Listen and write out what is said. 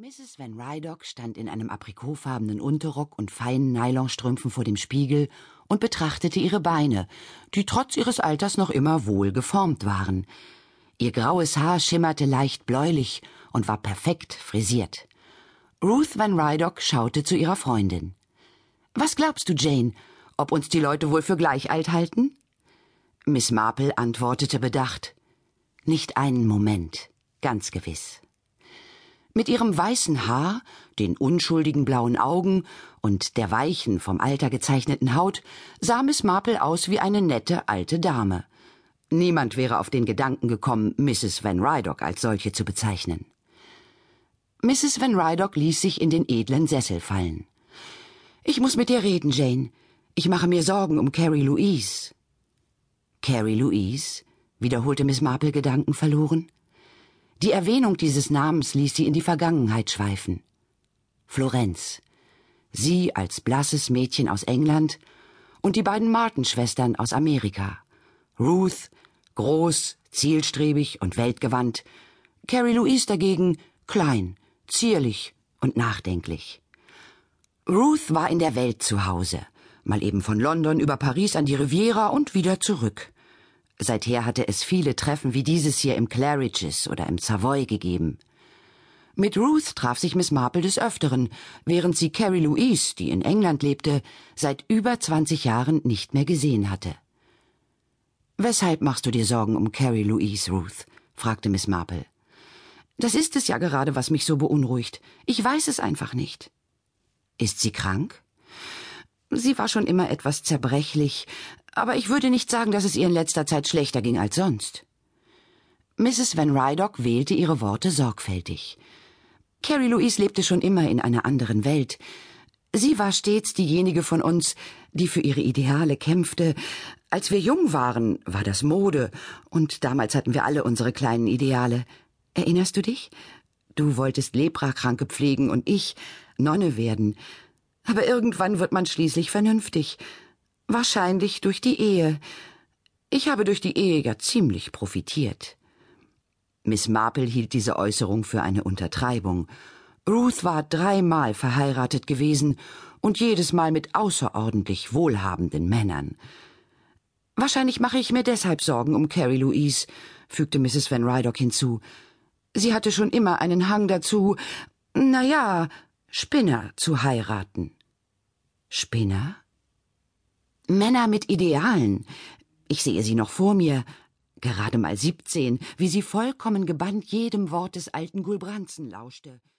Mrs. Van Rydock stand in einem aprikotfarbenen Unterrock und feinen Nylonstrümpfen vor dem Spiegel und betrachtete ihre Beine, die trotz ihres Alters noch immer wohl geformt waren. Ihr graues Haar schimmerte leicht bläulich und war perfekt frisiert. Ruth Van Rydock schaute zu ihrer Freundin. Was glaubst du, Jane, ob uns die Leute wohl für gleich alt halten? Miss Marple antwortete bedacht. Nicht einen Moment, ganz gewiss. Mit ihrem weißen Haar, den unschuldigen blauen Augen und der weichen, vom Alter gezeichneten Haut sah Miss Marple aus wie eine nette alte Dame. Niemand wäre auf den Gedanken gekommen, Mrs. Van Rydock als solche zu bezeichnen. Mrs. Van Rydock ließ sich in den edlen Sessel fallen. Ich muss mit dir reden, Jane. Ich mache mir Sorgen um Carrie Louise. Carrie Louise? wiederholte Miss Marple gedankenverloren. Die Erwähnung dieses Namens ließ sie in die Vergangenheit schweifen. Florenz. Sie als blasses Mädchen aus England und die beiden Martin-Schwestern aus Amerika. Ruth, groß, zielstrebig und weltgewandt. Carrie Louise dagegen klein, zierlich und nachdenklich. Ruth war in der Welt zu Hause, mal eben von London über Paris an die Riviera und wieder zurück. Seither hatte es viele Treffen wie dieses hier im Claridge's oder im Savoy gegeben. Mit Ruth traf sich Miss Marple des Öfteren, während sie Carrie Louise, die in England lebte, seit über 20 Jahren nicht mehr gesehen hatte. Weshalb machst du dir Sorgen um Carrie Louise, Ruth? fragte Miss Marple. Das ist es ja gerade, was mich so beunruhigt. Ich weiß es einfach nicht. Ist sie krank? Sie war schon immer etwas zerbrechlich, aber ich würde nicht sagen, dass es ihr in letzter Zeit schlechter ging als sonst. Mrs. Van Rydock wählte ihre Worte sorgfältig. Carrie Louise lebte schon immer in einer anderen Welt. Sie war stets diejenige von uns, die für ihre Ideale kämpfte. Als wir jung waren, war das Mode, und damals hatten wir alle unsere kleinen Ideale. Erinnerst du dich? Du wolltest Leprakranke pflegen und ich Nonne werden. Aber irgendwann wird man schließlich vernünftig. Wahrscheinlich durch die Ehe. Ich habe durch die Ehe ja ziemlich profitiert. Miss Marple hielt diese Äußerung für eine Untertreibung. Ruth war dreimal verheiratet gewesen und jedes Mal mit außerordentlich wohlhabenden Männern. Wahrscheinlich mache ich mir deshalb Sorgen um Carrie Louise, fügte Mrs. Van Rydock hinzu. Sie hatte schon immer einen Hang dazu, na ja, Spinner zu heiraten. Spinner? Männer mit Idealen. Ich sehe sie noch vor mir, gerade mal siebzehn, wie sie vollkommen gebannt jedem Wort des alten Gulbranzen lauschte.